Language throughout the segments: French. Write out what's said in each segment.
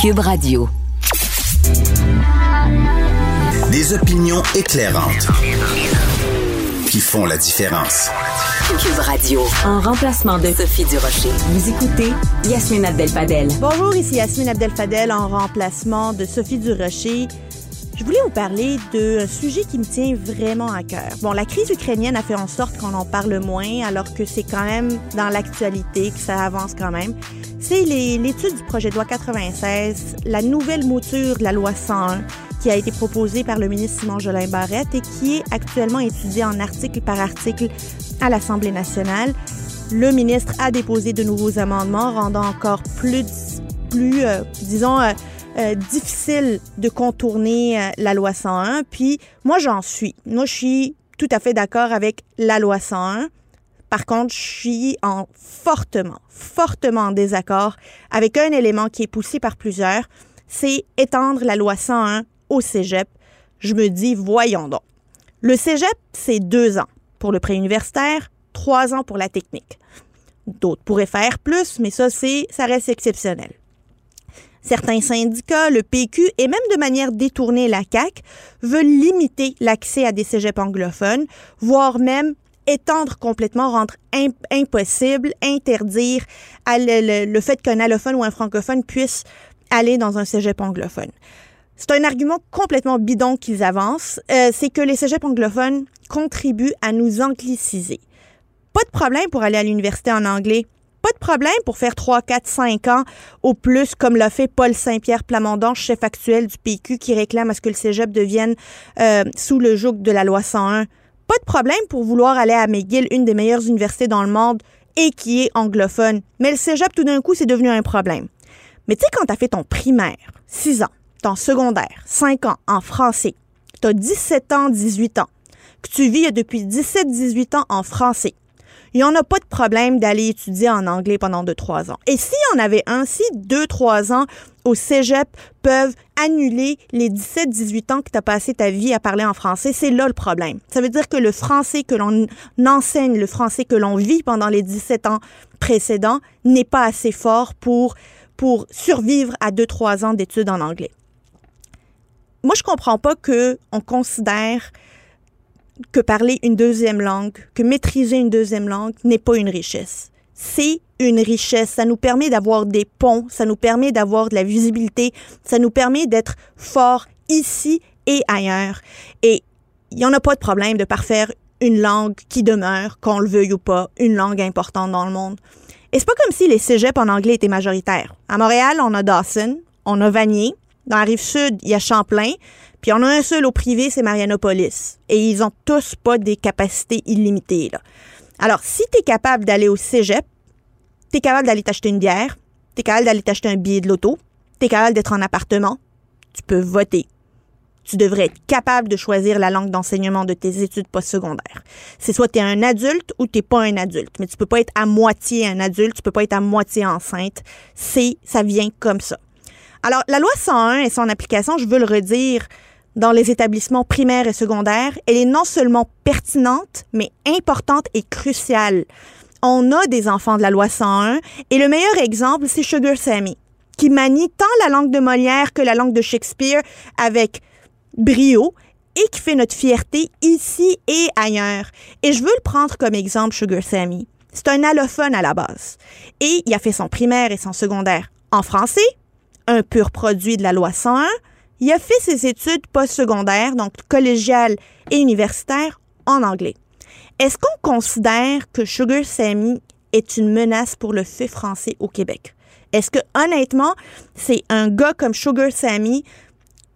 Cube Radio. Des opinions éclairantes qui font la différence. Cube Radio. En remplacement de Sophie Durocher. Vous écoutez Yasmine Abdel-Fadel. Bonjour, ici Yasmine Abdel-Fadel en remplacement de Sophie Durocher. Je voulais vous parler d'un sujet qui me tient vraiment à cœur. Bon, la crise ukrainienne a fait en sorte qu'on en parle moins, alors que c'est quand même dans l'actualité, que ça avance quand même. C'est l'étude du projet de loi 96, la nouvelle mouture de la loi 101 qui a été proposée par le ministre Simon Jolin Barrette et qui est actuellement étudiée en article par article à l'Assemblée nationale. Le ministre a déposé de nouveaux amendements rendant encore plus, plus euh, disons, euh, euh, difficile de contourner la loi 101. Puis moi, j'en suis. Moi, je suis tout à fait d'accord avec la loi 101. Par contre, je suis en fortement, fortement en désaccord avec un élément qui est poussé par plusieurs, c'est étendre la loi 101 au cégep. Je me dis, voyons donc. Le cégep, c'est deux ans pour le préuniversitaire, trois ans pour la technique. D'autres pourraient faire plus, mais ça, c'est, ça reste exceptionnel. Certains syndicats, le PQ et même de manière détournée la CAQ veulent limiter l'accès à des cégeps anglophones, voire même étendre complètement, rendre impossible, interdire le, fait qu'un allophone ou un francophone puisse aller dans un cégep anglophone. C'est un argument complètement bidon qu'ils avancent. Euh, c'est que les cégeps anglophones contribuent à nous angliciser. Pas de problème pour aller à l'université en anglais. Pas de problème pour faire 3, 4, 5 ans au plus, comme l'a fait Paul Saint-Pierre Plamondon, chef actuel du PQ, qui réclame à ce que le cégep devienne euh, sous le joug de la loi 101. Pas de problème pour vouloir aller à McGill, une des meilleures universités dans le monde, et qui est anglophone. Mais le cégep, tout d'un coup, c'est devenu un problème. Mais tu sais, quand tu as fait ton primaire, 6 ans, ton secondaire, 5 ans en français, tu as 17 ans, 18 ans, que tu vis depuis 17-18 ans en français, il n'y en a pas de problème d'aller étudier en anglais pendant 2-3 ans. Et s'il y en avait un, si 2-3 ans au cégep peuvent annuler les 17-18 ans que tu as passé ta vie à parler en français, c'est là le problème. Ça veut dire que le français que l'on enseigne, le français que l'on vit pendant les 17 ans précédents n'est pas assez fort pour, pour survivre à 2-3 ans d'études en anglais moi, je comprends pas que on considère que parler une deuxième langue, que maîtriser une deuxième langue n'est pas une richesse. C'est une richesse. Ça nous permet d'avoir des ponts, ça nous permet d'avoir de la visibilité, ça nous permet d'être fort ici et ailleurs. Et il n'y en a pas de problème de parfaire une langue qui demeure, qu'on le veuille ou pas, une langue importante dans le monde. Et c'est pas comme si les cégeps en anglais étaient majoritaires. À Montréal, on a Dawson, on a Vanier, dans la rive sud, il y a Champlain. Puis on a un seul au privé, c'est Marianopolis. Et ils ont tous pas des capacités illimitées. Là. Alors, si tu es capable d'aller au cégep, tu es capable d'aller t'acheter une bière, tu es capable d'aller t'acheter un billet de loto, tu es capable d'être en appartement, tu peux voter. Tu devrais être capable de choisir la langue d'enseignement de tes études postsecondaires. C'est soit tu es un adulte ou tu pas un adulte, mais tu peux pas être à moitié un adulte, tu peux pas être à moitié enceinte. C'est ça vient comme ça. Alors, la loi 101 et son application, je veux le redire, dans les établissements primaires et secondaires, elle est non seulement pertinente, mais importante et cruciale. On a des enfants de la loi 101 et le meilleur exemple, c'est Sugar Sammy, qui manie tant la langue de Molière que la langue de Shakespeare avec brio et qui fait notre fierté ici et ailleurs. Et je veux le prendre comme exemple, Sugar Sammy. C'est un allophone à la base. Et il a fait son primaire et son secondaire en français, un pur produit de la loi 101, il a fait ses études postsecondaires, donc collégiales et universitaires, en anglais. Est-ce qu'on considère que Sugar Sammy est une menace pour le fait français au Québec? Est-ce que, honnêtement, c'est un gars comme Sugar Sammy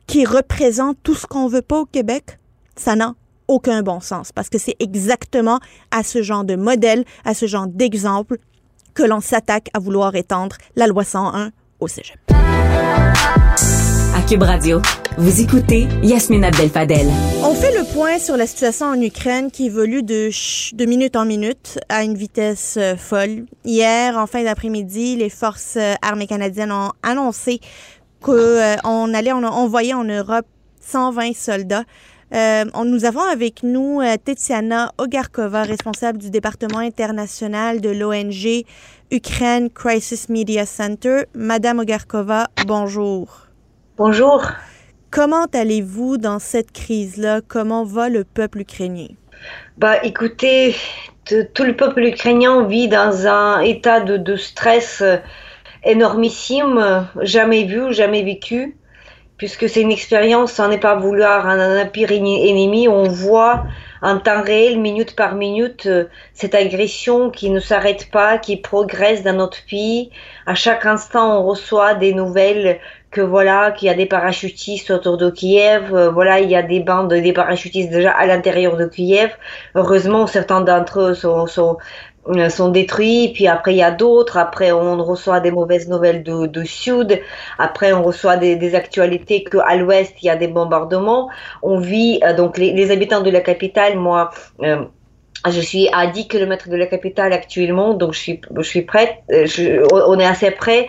qui représente tout ce qu'on veut pas au Québec? Ça n'a aucun bon sens parce que c'est exactement à ce genre de modèle, à ce genre d'exemple que l'on s'attaque à vouloir étendre la loi 101 au cégep. À Cube Radio, vous écoutez Yasmine Abdel-Fadel. On fait le point sur la situation en Ukraine qui évolue de, de minute en minute à une vitesse euh, folle. Hier, en fin d'après-midi, les forces euh, armées canadiennes ont annoncé qu'on euh, allait envoyer en Europe 120 soldats. Euh, nous avons avec nous euh, Tetiana Ogarkova, responsable du département international de l'ONG Ukraine Crisis Media Center. Madame Ogarkova, bonjour. Bonjour. Comment allez-vous dans cette crise-là? Comment va le peuple ukrainien? Bah, écoutez, tout le peuple ukrainien vit dans un état de, de stress énormissime, jamais vu, jamais vécu puisque c'est une expérience, sans n'est pas vouloir un, pire ennemi, on voit en temps réel, minute par minute, euh, cette agression qui ne s'arrête pas, qui progresse dans notre pays. À chaque instant, on reçoit des nouvelles que voilà, qu'il y a des parachutistes autour de Kiev, euh, voilà, il y a des bandes, des parachutistes déjà à l'intérieur de Kiev. Heureusement, certains d'entre eux sont, sont, euh, sont détruits, puis après il y a d'autres, après on reçoit des mauvaises nouvelles de, de Sud, après on reçoit des, des actualités qu'à l'ouest il y a des bombardements. On vit, euh, donc les, les, habitants de la capitale, moi, euh, je suis à 10 km de la capitale actuellement, donc je suis, je suis prête, je, on est assez près.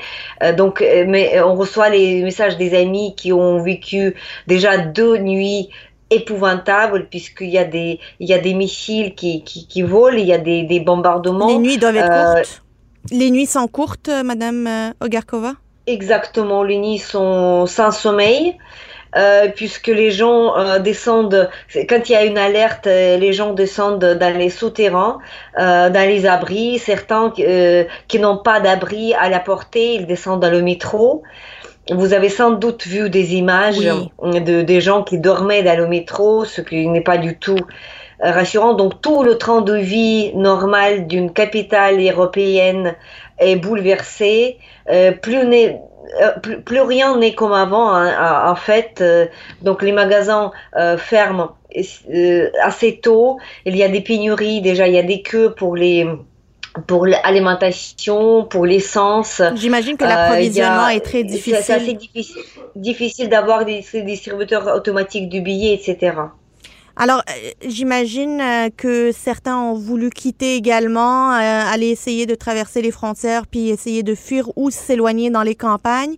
Donc, mais on reçoit les messages des amis qui ont vécu déjà deux nuits épouvantable puisqu'il y a des il y a des missiles qui, qui, qui volent, il y a des, des, bombardements. Les nuits doivent être euh, courtes. Les nuits sont courtes, euh, Madame euh, Ogarkova? Exactement, les nuits sont sans sommeil. Euh, puisque les gens euh, descendent, quand il y a une alerte, les gens descendent dans les souterrains, euh, dans les abris. Certains qui n'ont pas d'abri à la portée, ils descendent dans le métro. Vous avez sans doute vu des images de des gens qui dormaient dans le métro, ce qui n'est pas du tout euh, rassurant. Donc tout le train de vie normal d'une capitale européenne est bouleversé. Euh, plus, euh, plus, plus, rien n'est comme avant hein, en fait. donc les magasins ferment assez tôt. Il y a des pénuries déjà, il y a des queues pour les pour l'alimentation, pour l'essence. J'imagine que l'approvisionnement est très difficile. C'est assez difficile, difficile d'avoir des, des, distributeurs automatiques du billet, etc. Alors, euh, j'imagine euh, que certains ont voulu quitter également, euh, aller essayer de traverser les frontières, puis essayer de fuir ou s'éloigner dans les campagnes.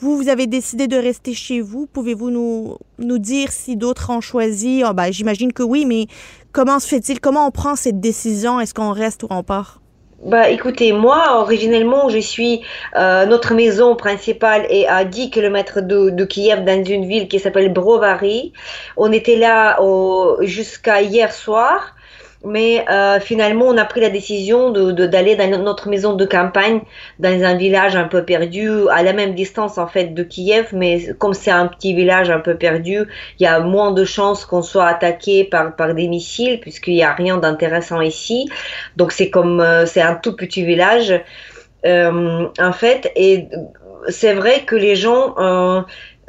Vous, vous avez décidé de rester chez vous. Pouvez-vous nous, nous dire si d'autres ont choisi? Oh, ben, j'imagine que oui, mais comment se fait-il? Comment on prend cette décision? Est-ce qu'on reste ou on part? Bah écoutez, moi originellement je suis, euh, notre maison principale est à 10 km de, de Kiev dans une ville qui s'appelle Brovary. On était là jusqu'à hier soir mais euh, finalement, on a pris la décision d'aller de, dans notre maison de campagne, dans un village un peu perdu, à la même distance en fait de Kiev, mais comme c'est un petit village un peu perdu, il y a moins de chances qu'on soit attaqué par, par des missiles, puisqu'il n'y a rien d'intéressant ici. Donc c'est comme, euh, c'est un tout petit village, euh, en fait, et c'est vrai que les gens euh,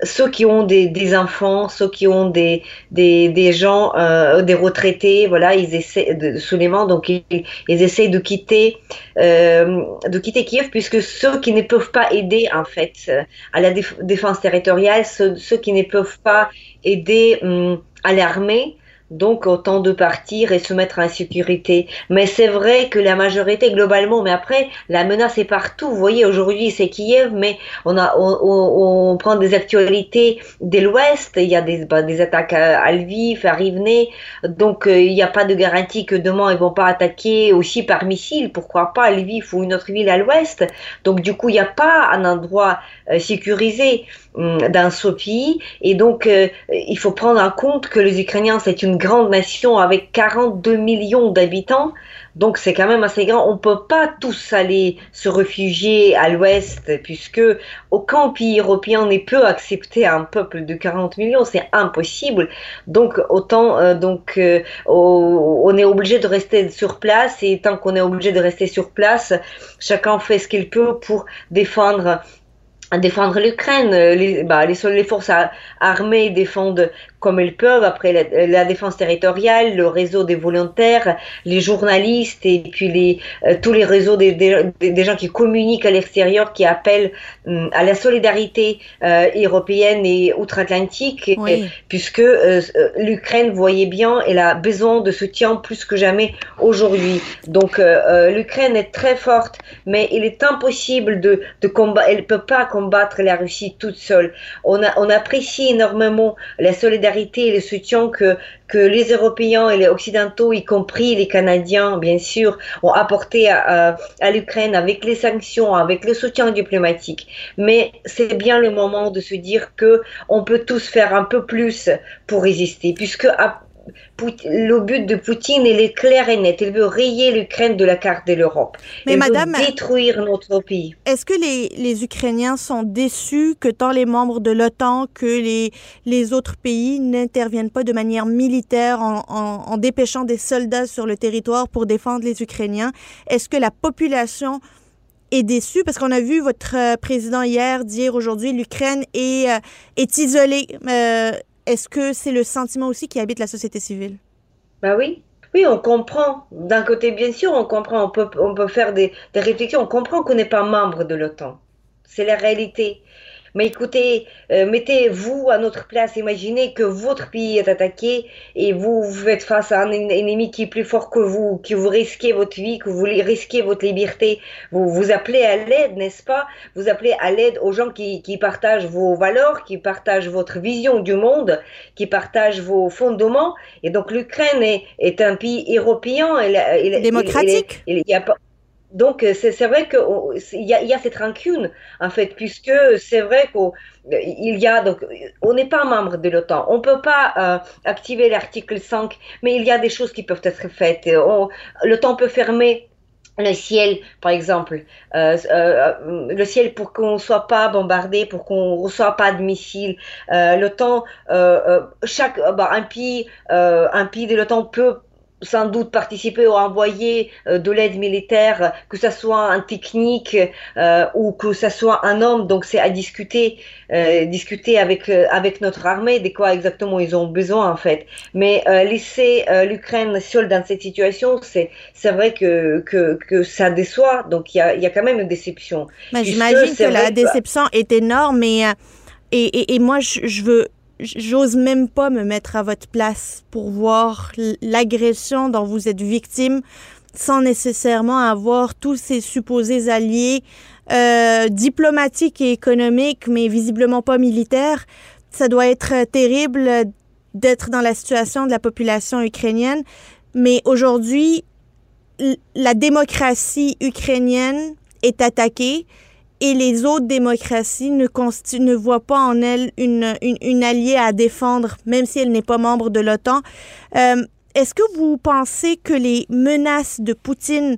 ceux qui ont des, des, enfants, ceux qui ont des, des, des gens, euh, des retraités, voilà, ils essaient de, soudainement, donc ils, ils essayent de quitter, euh, de quitter Kiev, puisque ceux qui ne peuvent pas aider en fait à la défense territoriale, ceux, ceux qui ne peuvent pas aider hum, à l'armée, donc autant de partir et se mettre en sécurité. Mais c'est vrai que la majorité globalement, mais après la menace est partout. Vous voyez aujourd'hui c'est Kiev, mais on a on, on, prend des actualités de l'Ouest. Il y a des, bah, des attaques à Lviv, à Rivne, donc euh, il n'y a pas de garantie que demain ils vont pas attaquer aussi par missile. Pourquoi pas Lviv ou une autre ville à l'Ouest. Donc du coup il n'y a pas un endroit euh, sécurisé hum, ce pays et donc euh, il faut prendre en compte que les Ukrainiens c'est une grande nation avec 42 millions d'habitants, donc c'est quand même assez grand. On ne peut pas tous aller se réfugier à l'ouest, puisque aucun pays européen ne peut accepter un peuple de 40 millions, c'est impossible. Donc autant, euh, donc euh, on est obligé de rester sur place, et tant qu'on est obligé de rester sur place, chacun fait ce qu'il peut pour défendre défendre l'Ukraine. Les, bah, les, les, forces armées défendent comme elles peuvent après la, la défense territoriale, le réseau des volontaires, les journalistes et puis les, euh, tous les réseaux des, des, gens qui communiquent à l'extérieur, qui appellent hum, à la solidarité euh, européenne et outre-Atlantique, puisque euh, l'Ukraine, voyez bien, elle a besoin de soutien plus que jamais aujourd'hui. Donc l'Ukraine est très forte, mais il est impossible de, de combattre, elle peut pas combattre la Russie toute seule. On, a, on apprécie énormément la solidarité et le soutien que, les Européens et les Occidentaux, y compris les Canadiens, bien sûr, ont apporté à, l'Ukraine avec les sanctions, avec le soutien diplomatique. Mais c'est bien le moment de se dire que on peut tous faire un peu plus pour résister, puisque le but de Poutine, il est clair et net. Il veut rayer l'Ukraine de la carte de l'Europe. Mais il madame, veut détruire notre pays. Est-ce que les, les, Ukrainiens sont déçus que tant les membres de l'OTAN que les, les autres pays n'interviennent pas de manière militaire en, en, en dépêchant des soldats sur le territoire pour défendre les Ukrainiens? Est-ce que la population est déçue? Parce qu'on a vu votre euh, président hier dire aujourd'hui l'Ukraine est, euh, est isolée. Euh, est-ce que c'est le sentiment aussi qui habite la société civile? Bah oui. Oui, on comprend. D'un côté, bien sûr, on comprend. On peut, on peut faire des, des réflexions. On comprend qu'on n'est pas membre de l'OTAN. C'est la réalité. Mais écoutez, euh, mettez-vous à notre place, imaginez que votre pays est attaqué et vous, vous êtes face à un ennemi qui est plus fort que vous, que vous risquez votre vie, que vous risquez votre liberté. Vous vous appelez à l'aide, n'est-ce pas? Vous appelez à l'aide aux gens qui, qui, partagent vos valeurs, qui partagent votre vision du monde, qui partagent vos fondements. Et donc l'Ukraine est, est, un pays européen. Démocratique. Il, il, a pas, donc euh, c'est vrai qu'il y a, cette rancune en fait, puisque c'est vrai qu'il y a donc on n'est pas membre de l'OTAN, on peut pas euh, activer l'article 5, mais il y a des choses qui peuvent être faites. L'OTAN peut fermer le ciel, par exemple, euh, euh, le ciel pour qu'on soit pas bombardé, pour qu'on reçoive pas de missiles. Euh, l'OTAN, euh, chaque bah, un pays, un pays de l'OTAN peut sans doute participer ou envoyer euh, de l'aide militaire, que ce soit un technique euh, ou que ce soit un homme. Donc c'est à discuter, euh, discuter avec avec notre armée de quoi exactement ils ont besoin en fait. Mais laisser l'Ukraine seule dans cette situation, c'est c'est vrai que, que que ça déçoit. Donc il y a il y a quand même une déception. J'imagine que la déception est énorme, et, et, et moi je, je veux j'ose même pas me mettre à votre place pour voir l'agression dont vous êtes victime sans nécessairement avoir tous ces supposés alliés euh, diplomatiques et économiques, mais visiblement pas militaires. Ça doit être terrible d'être dans la situation de la population ukrainienne. Mais aujourd'hui, la démocratie ukrainienne est attaquée et les autres démocraties ne, ne voient pas en elle une, une, alliée à défendre, même si elle n'est pas membre de l'OTAN. Euh, est-ce que vous pensez que les menaces de Poutine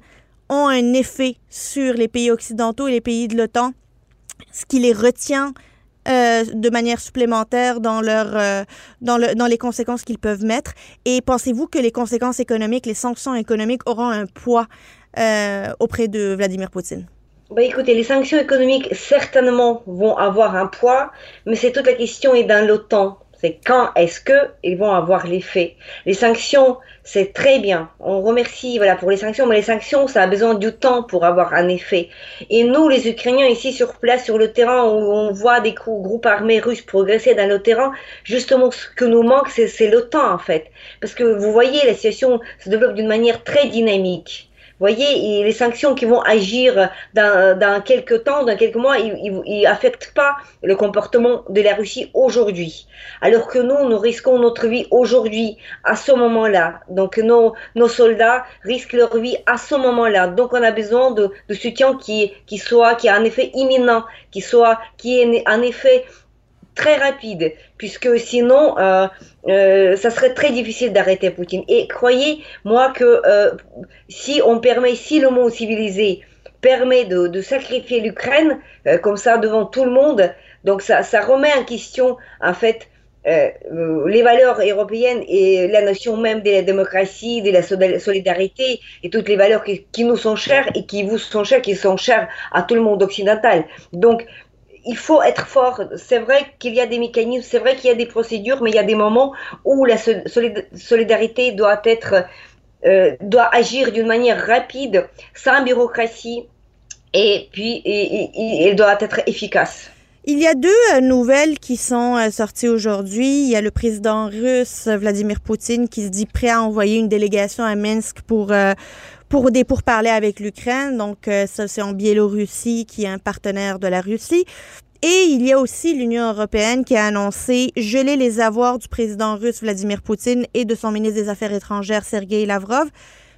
ont un effet sur les pays occidentaux et les pays de l'OTAN, ce qui les retient euh, de manière supplémentaire dans, leur, euh, dans, dans les conséquences qu'ils peuvent mettre? Et pensez-vous que les conséquences économiques, les sanctions économiques auront un poids auprès de Vladimir Poutine? Bah écoutez, les sanctions économiques certainement vont avoir un poids, mais c'est toute la question est dans l'OTAN. C'est quand est-ce que ils vont avoir l'effet. Les sanctions, c'est très bien. On remercie voilà pour les sanctions, mais les sanctions, ça a besoin du temps pour avoir un effet. Et nous, les Ukrainiens ici sur place, sur le terrain, où on voit des groupes armés russes progresser dans le terrain, justement, ce que nous manque, c'est l'OTAN en fait, parce que vous voyez, la situation se développe d'une manière très dynamique voyez, les sanctions qui vont agir dans, dans quelques temps, dans quelques mois, ils n'affectent pas le comportement de la Russie aujourd'hui. Alors que nous, nous risquons notre vie aujourd'hui, à ce moment-là. Donc nos, nos soldats risquent leur vie à ce moment-là. Donc on a besoin de, de soutien qui, qui soit, qui a un effet imminent, qui soit, qui ait un effet très rapide, puisque sinon, euh, euh, ça serait très difficile d'arrêter Poutine. Et croyez, moi, que euh, si on permet, si le monde civilisé permet de, sacrifier l'Ukraine, comme ça, devant tout le monde, donc ça, remet en question, en fait, les valeurs européennes et la notion même de la démocratie, de la solidarité et toutes les valeurs qui, qui, nous sont chères et qui vous sont chères, qui sont chères à tout le monde occidental. Donc, il faut être fort. C'est vrai qu'il y a des mécanismes, c'est vrai qu'il y a des procédures, mais il y a des moments où la solidarité doit être, euh, doit agir d'une manière rapide, sans bureaucratie, et puis elle doit être efficace. Il y a deux euh, nouvelles qui sont euh, sorties aujourd'hui. Il y a le président russe Vladimir Poutine qui se dit prêt à envoyer une délégation à Minsk pour pour des pourparlers avec l'Ukraine. Donc, euh, ça, c'est en Biélorussie, qui est un partenaire de la Russie. Et il y a aussi l'Union européenne qui a annoncé geler les avoirs du président russe Vladimir Poutine et de son ministre des Affaires étrangères Sergei Lavrov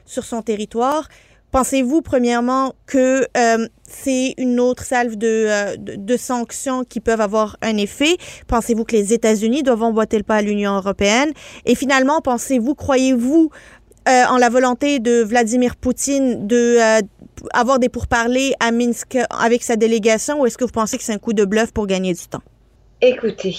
sur son territoire. Pensez-vous, premièrement, que euh, c'est une autre salve euh, de, de, sanctions qui peuvent avoir un effet? Pensez-vous que les États-Unis doivent emboîter le pas à l'Union européenne? Et finalement, pensez-vous, croyez-vous euh, en la volonté de Vladimir Poutine de euh, avoir des pourparlers à Minsk avec sa délégation ou est-ce que vous pensez que c'est un coup de bluff pour gagner du temps? Écoutez,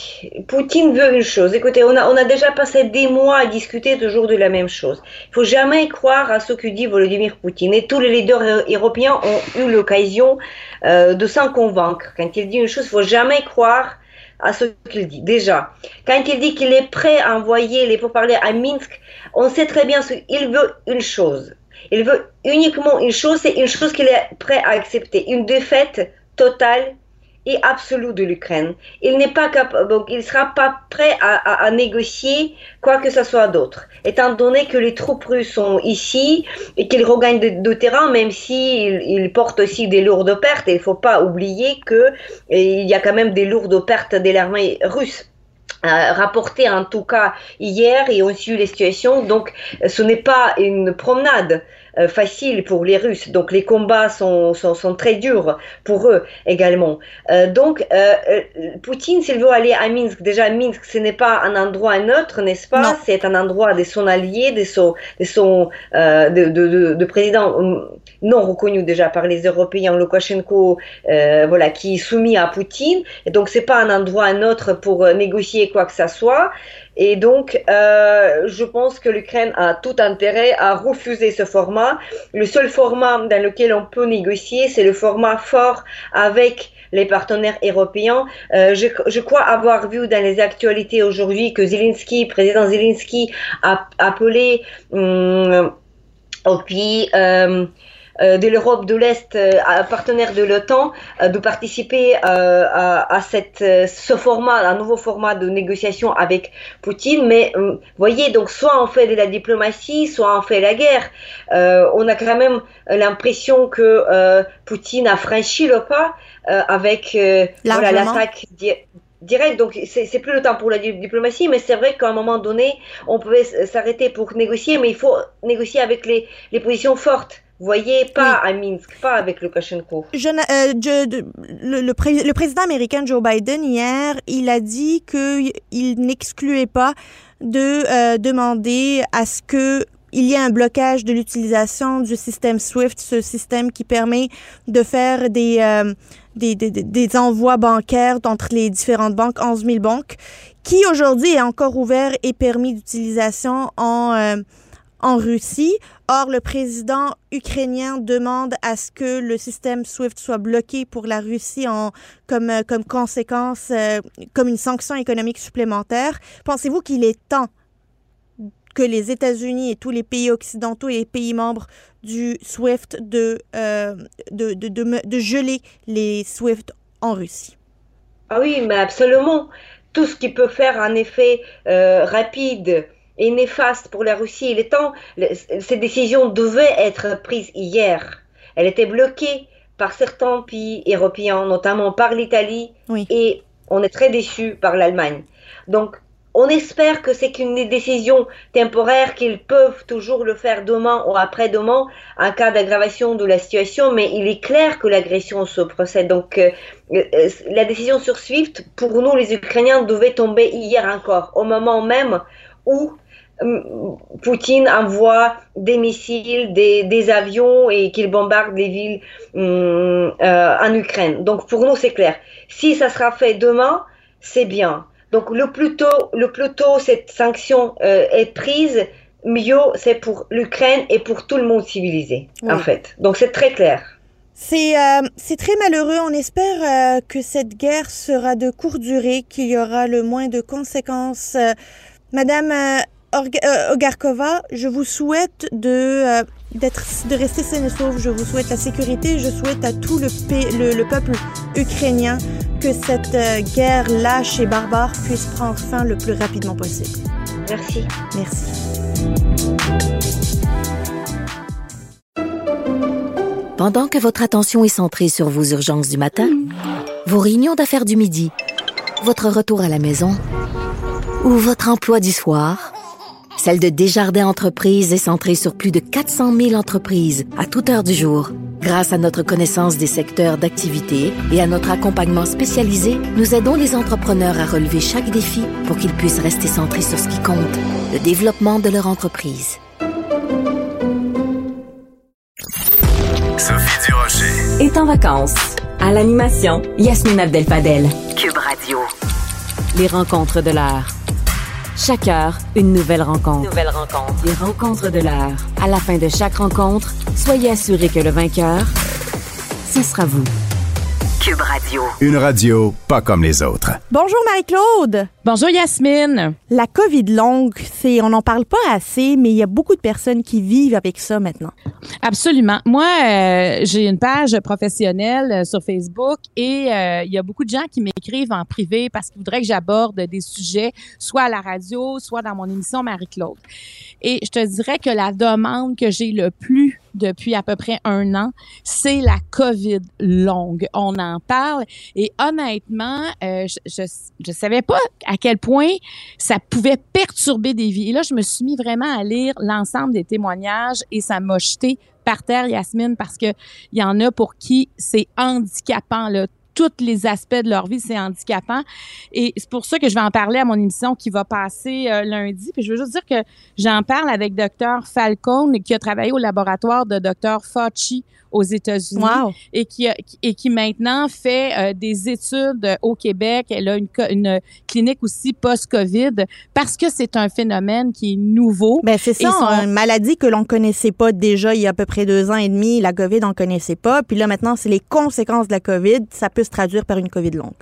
Poutine veut une chose. Écoutez, on a, déjà passé des mois à discuter toujours de la même chose. Il faut jamais croire à ce que dit Volodymyr Poutine. Et tous les leaders européens ont eu l'occasion euh, de s'en convaincre. Quand il dit une chose, il faut jamais croire à ce qu'il dit. Déjà, quand il dit qu'il est prêt à envoyer les pourparlers à Minsk, on sait très bien qu'il veut une chose. Il veut uniquement une chose, c'est une chose qu'il est prêt à accepter, une défaite totale et absolue de l'Ukraine. Il n'est pas donc il sera pas prêt à, négocier quoi que ce soit d'autre, étant donné que les troupes russes sont ici et qu'ils regagnent de, terrain, même s'ils il portent aussi des lourdes pertes. il il faut pas oublier que il y a quand même des lourdes pertes de l'armée russe. Euh, rapporté en tout cas hier et on suit les situations. Donc ce n'est pas une promenade. Euh, facile pour les Russes. Donc les combats sont, sont, sont très durs pour eux également. Euh, donc euh, Poutine, s'il veut aller à Minsk, déjà Minsk, ce n'est pas un endroit neutre, n'est-ce pas? C'est un endroit de son allié, de son, de, son de, de, de, président non reconnu déjà par les Européens, Lukashenko, voilà, qui est soumis à Poutine. Et donc c'est pas un endroit neutre pour négocier quoi que ce soit. Et donc, euh, je pense que l'Ukraine a tout intérêt à refuser ce format. Le seul format dans lequel on peut négocier, c'est le format fort avec les partenaires européens. Euh, je, je, crois avoir vu dans les actualités aujourd'hui que Zelensky, président Zelensky, a appelé hum, au pays euh, de l'Europe de l'Est, euh, partenaire de l'OTAN, euh, de participer à, cette, ce format, un nouveau format de négociation avec Poutine. Mais voyez, donc soit on fait de la diplomatie, soit on fait la guerre. on a quand même l'impression que Poutine a franchi le pas avec l'attaque direct. Donc, c'est plus le temps pour la diplomatie, mais c'est vrai qu'à un moment donné, on pouvait s'arrêter pour négocier, mais il faut négocier avec les, les positions fortes voyez, pas à Minsk, pas avec Lukashenko. Je, euh, le, le, président américain Joe Biden, hier, il a dit qu'il n'excluait pas de euh, demander à ce que il y ait un blocage de l'utilisation du système SWIFT, ce système qui permet de faire des, euh, des, des, des, envois bancaires entre les différentes banques, 11 000 banques, qui aujourd'hui est encore ouvert et permis d'utilisation en en Russie. Or, le président ukrainien demande à ce que le système SWIFT soit bloqué pour la Russie en, comme, euh, comme conséquence, euh, comme une sanction économique supplémentaire. Pensez-vous qu'il est temps que les États-Unis et tous les pays occidentaux et les pays membres du SWIFT de, euh, de, de, de, de geler les SWIFT en Russie? Ah oui, mais absolument. Tout ce qui peut faire un effet rapide et néfaste pour la Russie. Il est temps, ces décisions devaient être prises hier. Elle était bloquée par certains pays européens, notamment par l'Italie, et on est très déçu par l'Allemagne. Donc, on espère que c'est qu'une décision temporaire, qu'ils peuvent toujours le faire demain ou après-demain en cas d'aggravation de la situation, mais il est clair que l'agression se procède. Donc, euh, euh, la décision sur SWIFT, pour nous, les Ukrainiens, devait tomber hier encore, au moment même où Poutine envoie des missiles, des, avions et qu'il bombarde les villes hum, euh, en Ukraine. Donc pour nous, c'est clair. Si ça sera fait demain, c'est bien. Donc le plus tôt, le plus tôt cette sanction euh, est prise, mieux c'est pour l'Ukraine et pour tout le monde civilisé, en fait. Donc c'est très clair. C'est euh, très malheureux. On espère euh, que cette guerre sera de courte durée, qu'il y aura le moins de conséquences. Euh, Madame euh, euh, Ogarkova, je vous souhaite de euh, d'être de rester saine et sauve. Je vous souhaite la sécurité. Je souhaite à tout le, pa- le, le peuple ukrainien que cette euh, guerre lâche et barbare puisse prendre fin le plus rapidement possible. Merci. Merci. Pendant que votre attention est centrée sur vos urgences du matin, vos réunions d'affaires du midi, votre retour à la maison ou votre emploi du soir, celle de Desjardins Entreprises est centrée sur plus de 400 000 entreprises à toute heure du jour. Grâce à notre connaissance des secteurs d'activité et à notre accompagnement spécialisé, nous aidons les entrepreneurs à relever chaque défi pour qu'ils puissent rester centrés sur ce qui compte, le développement de leur entreprise. Sophie Durocher. est en vacances. À l'animation, Yasmine Abdel-Fadel. Cube Radio. Les rencontres de l'heure. Chaque heure, une nouvelle rencontre. Nouvelle rencontre. Les rencontres de l'heure. À la fin de chaque rencontre, soyez assurés que le vainqueur, ce sera vous. Cube Radio. Une radio pas comme les autres. Bonjour Marie-Claude. Bonjour Yasmine. La COVID longue, c'est, on n'en parle pas assez, mais il y a beaucoup de personnes qui vivent avec ça maintenant. Absolument. Moi, euh, j'ai une page professionnelle euh, sur Facebook et euh, il y a beaucoup de gens qui m'écrivent en privé parce qu'ils voudraient que j'aborde des sujets, soit à la radio, soit dans mon émission Marie-Claude. Et je te dirais que la demande que j'ai le plus depuis à peu près un an, c'est la COVID longue. On en parle et honnêtement, euh, je, je je savais pas à quel point ça pouvait perturber des vies. Et là, je me suis mis vraiment à lire l'ensemble des témoignages et ça m'a jeté par terre, Yasmine, parce que il y en a pour qui c'est handicapant, là. Tous les aspects de leur vie, c'est handicapant. Et c'est pour ça que je vais en parler à mon émission qui va passer euh, lundi. Puis je veux juste dire que j'en parle avec Dr. Falcone, qui a travaillé au laboratoire de Dr. Fauci aux États-Unis Wow. et qui, a- et qui maintenant fait euh, des études au Québec. Elle a une, clinique aussi post-COVID parce que c'est un phénomène qui est nouveau. Ben c'est ça, son- une maladie que l'on connaissait pas déjà il y a à peu près deux ans et demi. La COVID, on connaissait pas. Puis là, maintenant, c'est les conséquences de la COVID. Ça peut se traduire par une COVID longue.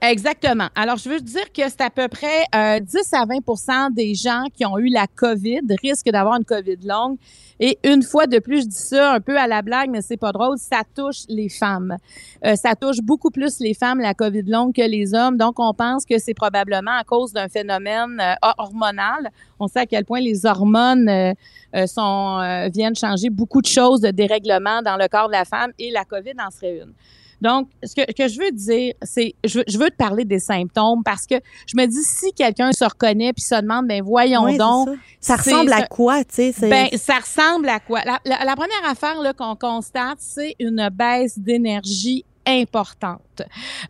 Exactement. Alors, je veux dire que c'est à peu près euh, 10 à 20% des gens qui ont eu la COVID risquent d'avoir une COVID longue. Et une fois de plus, je dis ça un peu à la blague, mais c'est pas drôle, ça touche les femmes. Euh, ça touche beaucoup plus les femmes, la COVID longue, que les hommes. Donc, on pense que c'est probablement à cause d'un phénomène euh, hormonal. On sait à quel point les hormones euh, euh, sont, euh, viennent changer beaucoup de choses de dérèglement dans le corps de la femme et la COVID en serait une. Donc, ce que, que je veux dire, c'est, je veux, je veux te parler des symptômes parce que je me dis, si quelqu'un se reconnaît puis se demande, ben voyons Oui, donc, Ça, ressemble à quoi, tu sais? ben, ça ressemble à quoi? La, la- la première affaire là, qu'on constate, c'est une baisse d'énergie importante.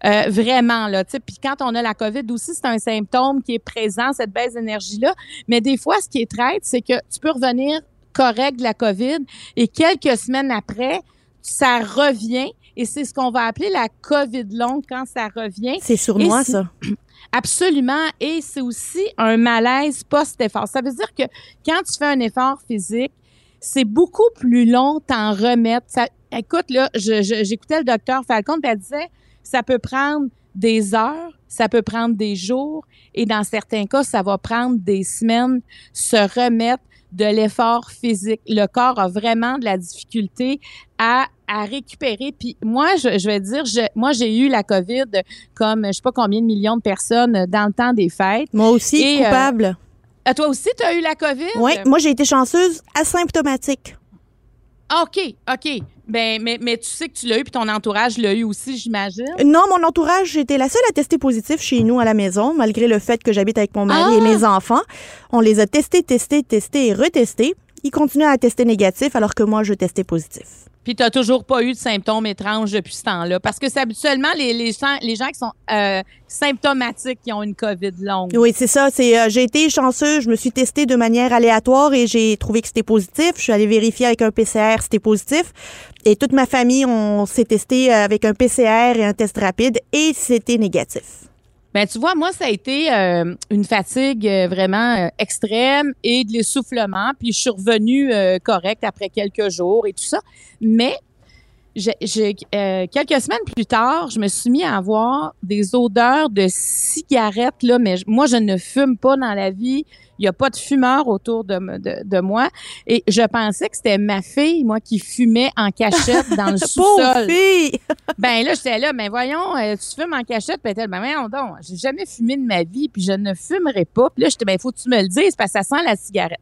Euh, vraiment, là, tu sais, puis quand on a la COVID aussi, c'est un symptôme qui est présent, cette baisse d'énergie-là. Mais des fois, ce qui est traite, c'est que tu peux revenir correct de la COVID et quelques semaines après, ça revient et c'est ce qu'on va appeler la COVID longue quand ça revient. c'est sournois, ça. Absolument. Et c'est aussi un malaise post-effort. Ça veut dire que quand tu fais un effort physique, c'est beaucoup plus long t'en remettre. Ça, écoute, là, j'écoutais le docteur Falcon, elle disait, ça peut prendre des heures, ça peut prendre des jours, et dans certains cas, ça va prendre des semaines se remettre de l'effort physique. Le corps a vraiment de la difficulté à, à récupérer. Puis moi, je, je vais dire, je, moi, j'ai eu la COVID comme je sais pas combien de millions de personnes dans le temps des fêtes. Moi aussi, Et, euh, coupable. À toi aussi, tu as eu la COVID? Oui, moi, j'ai été chanceuse asymptomatique. Ah, OK, OK. Ben, mais, mais tu sais que tu l'as eu, puis ton entourage l'a eu aussi, j'imagine? Non, mon entourage, j'étais la seule à tester positif chez nous à la maison, malgré le fait que j'habite avec mon mari Ah! et mes enfants. On les a testés, testés, testés et retestés. Ils continuaient à tester négatif alors que moi, je testais positif. Puis tu toujours pas eu de symptômes étranges depuis ce temps-là. Parce que c'est habituellement les, les, gens, les gens qui sont euh, symptomatiques qui ont une COVID longue. Oui, c'est ça. C'est, euh, j'ai été chanceuse. Je me suis testée de manière aléatoire et j'ai trouvé que c'était positif. Je suis allée vérifier avec un PCR, c'était positif. Et toute ma famille, on s'est testé avec un PCR et un test rapide et c'était négatif. Ben tu vois, moi ça a été euh, une fatigue euh, vraiment euh, extrême et de l'essoufflement, puis je suis revenue correcte après quelques jours et tout ça. Mais euh, quelques semaines plus tard, je me suis mis à avoir des odeurs de cigarettes, là, mais moi, je ne fume pas dans la vie. Il n'y a pas de fumeur autour de, de, de, moi. Et je pensais que c'était ma fille, moi, qui fumait en cachette dans le sous-sol. fille! ben là, j'étais là, mais voyons, euh, tu fumes en cachette? Puis elle ben voyons donc, j'ai jamais fumé de ma vie, puis je ne fumerai pas. Puis là, j'étais, ben, faut que tu me le dises, parce que ça sent la cigarette.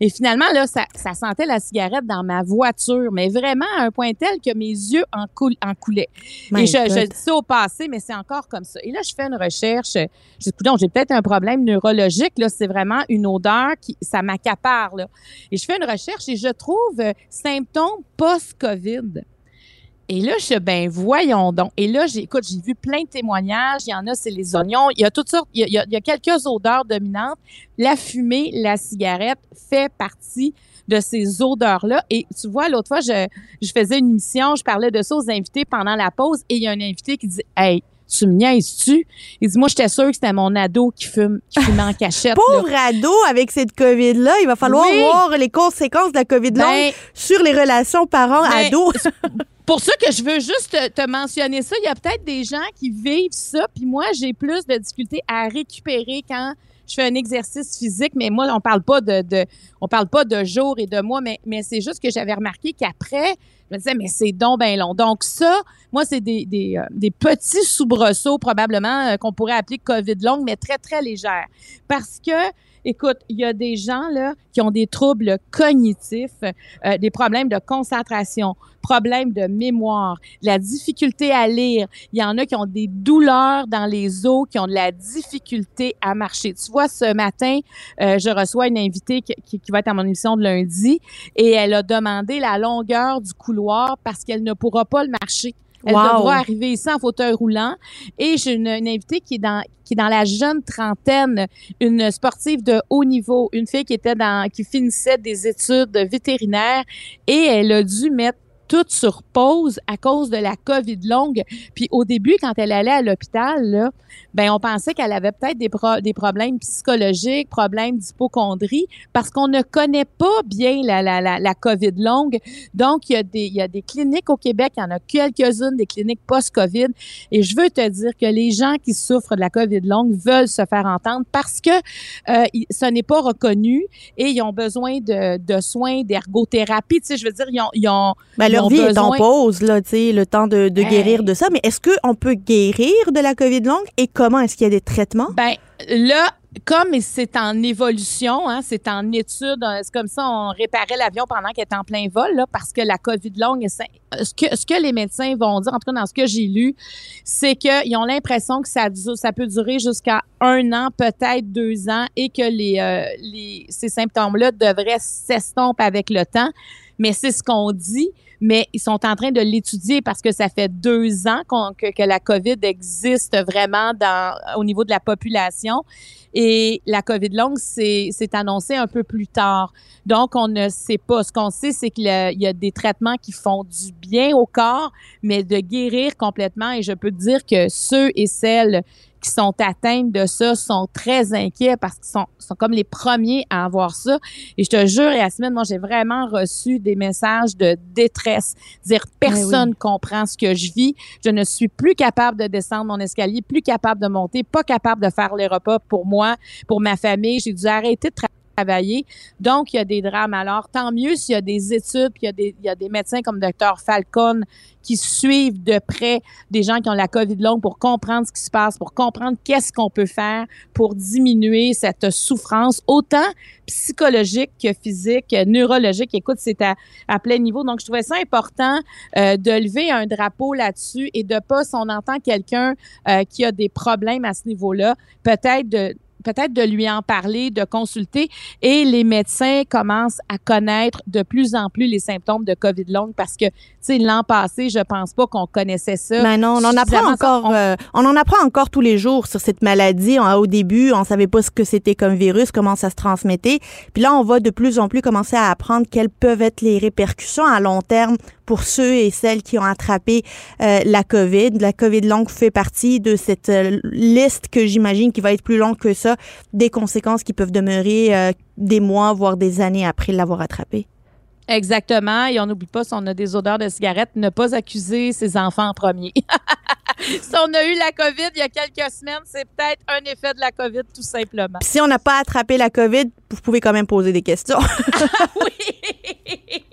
Et finalement, là, ça, ça sentait la cigarette dans ma voiture, mais vraiment à un point tel que mes yeux en, coul en coulaient. et je, je, dis ça au passé, mais c'est encore comme ça. Et là, je fais une recherche. Je dis, j'ai peut-être un problème neurologique. Là, c'est vraiment une odeur qui, ça m'accapare. Là. Et je fais une recherche et je trouve euh, symptômes post-COVID. Et là, je ben voyons donc. Et là, j'écoute, j'ai vu plein de témoignages. Il y en a, c'est les oignons. Il y a toutes sortes, il y a, il y a quelques odeurs dominantes. La fumée, la cigarette fait partie de ces odeurs-là. Et tu vois, l'autre fois, je, je faisais une émission, je parlais de ça aux invités pendant la pause et il y a un invité qui dit Hey, tu me niaises-tu? Il dit, moi, j'étais sûr que c'était mon ado qui fume, qui fume en cachette. Pauvre ado avec cette COVID-là, il va falloir voir les conséquences de la COVID ben, sur les relations parents-ados. Ben, pour ça que je veux juste te, mentionner ça, il y a peut-être des gens qui vivent ça, puis moi, j'ai plus de difficultés à récupérer quand je fais un exercice physique, mais moi, on parle pas de, on parle pas de jours et de mois, mais, c'est juste que j'avais remarqué qu'après, je me disais, mais c'est donc bien long. Donc ça, moi, c'est des, euh, petits soubresauts probablement euh, qu'on pourrait appeler COVID longue, mais très, très légère. Parce que Écoute, il y a des gens là qui ont des troubles cognitifs, euh, des problèmes de concentration, problèmes de mémoire, la difficulté à lire. Il y en a qui ont des douleurs dans les os, qui ont de la difficulté à marcher. Tu vois, ce matin, euh, je reçois une invitée qui, qui, va être à mon émission de lundi et elle a demandé la longueur du couloir parce qu'elle ne pourra pas le marcher. Elle devra arriver ici en fauteuil roulant. Et j'ai une, invitée qui est dans qui est dans la jeune trentaine, une sportive de haut niveau, une fille qui était dans qui finissait des études vétérinaires et elle a dû mettre tout sur pause à cause de la COVID longue. Puis au début, quand elle allait à l'hôpital, ben on pensait qu'elle avait peut-être des, des problèmes psychologiques, problèmes d'hypochondrie, parce qu'on ne connaît pas bien la, la, la, la COVID longue. Donc, il y, a des, il y a des cliniques au Québec, il y en a quelques-unes, des cliniques post-COVID. Et je veux te dire que les gens qui souffrent de la COVID longue veulent se faire entendre parce que euh, ce n'est pas reconnu et ils ont besoin de, de soins d'ergothérapie. Tu sais, je veux dire, ils ont... Ils ont ben, leur vie est en pause, là, le temps de, de guérir de ça. Mais est-ce qu'on peut guérir de la COVID longue? Et comment? Est-ce qu'il y a des traitements? Ben, là, comme c'est en évolution, hein, c'est en étude, euh, c'est comme ça, on réparait l'avion pendant qu'il était en plein vol, là, parce que la COVID longue, ce que, ce que les médecins vont dire, en tout cas dans ce que j'ai lu, c'est qu'ils ont l'impression que ça, ça peut durer jusqu'à un an, peut-être deux ans, et que les, euh, les ces symptômes-là devraient s'estomper avec le temps. Mais c'est ce qu'on dit mais ils sont en train de l'étudier parce que ça fait deux ans que, que, la COVID existe vraiment dans, au niveau de la population. Et la COVID longue, c'est annoncé un peu plus tard. Donc, on ne sait pas. Ce qu'on sait, c'est qu'il y a des traitements qui font du bien au corps, mais de guérir complètement. Et je peux dire que ceux et celles qui sont atteintes de ça sont très inquiets parce qu'ils sont, sont comme les premiers à avoir ça. Et je te jure, Yasmine, moi, j'ai vraiment reçu des messages de détresse. Dire, ben personne comprend ce que je vis. Je ne suis plus capable de descendre mon escalier, plus capable de monter, pas capable de faire les repas pour moi, pour ma famille. J'ai dû arrêter de travailler. Donc, il y a des drames. Alors, tant mieux s'il y a des études, puis il y a des, il y a des médecins comme Dr Falcon qui suivent de près des gens qui ont la COVID longue pour comprendre ce qui se passe, pour comprendre qu'est-ce qu'on peut faire pour diminuer cette souffrance, autant psychologique que physique, neurologique. Écoute, c'est à, à plein niveau. Donc, je trouvais ça important euh, de lever un drapeau là-dessus et de pas, si on entend quelqu'un euh, qui a des problèmes à ce niveau-là, peut-être de peut-être de lui en parler, de consulter. Et les médecins commencent à connaître de plus en plus les symptômes de COVID longue parce que, tu sais, l'an passé, je pense pas qu'on connaissait ça. Ben non, on en apprend encore, euh, on... en apprend encore tous les jours sur cette maladie. au début, on savait pas ce que c'était comme virus, comment ça se transmettait. Puis là, on va de plus en plus commencer à apprendre quelles peuvent être les répercussions à long terme pour ceux et celles qui ont attrapé euh, la COVID. La COVID longue fait partie de cette euh, liste que j'imagine qui va être plus longue que ça, des conséquences qui peuvent demeurer euh, des mois, voire des années après l'avoir attrapé. Exactement. Et on n'oublie pas, si on a des odeurs de cigarettes, ne pas accuser ses enfants en premier. si on a eu la COVID il y a quelques semaines, c'est peut-être un effet de la COVID, tout simplement. si on n'a pas attrapé la COVID, vous pouvez quand même poser des questions. oui,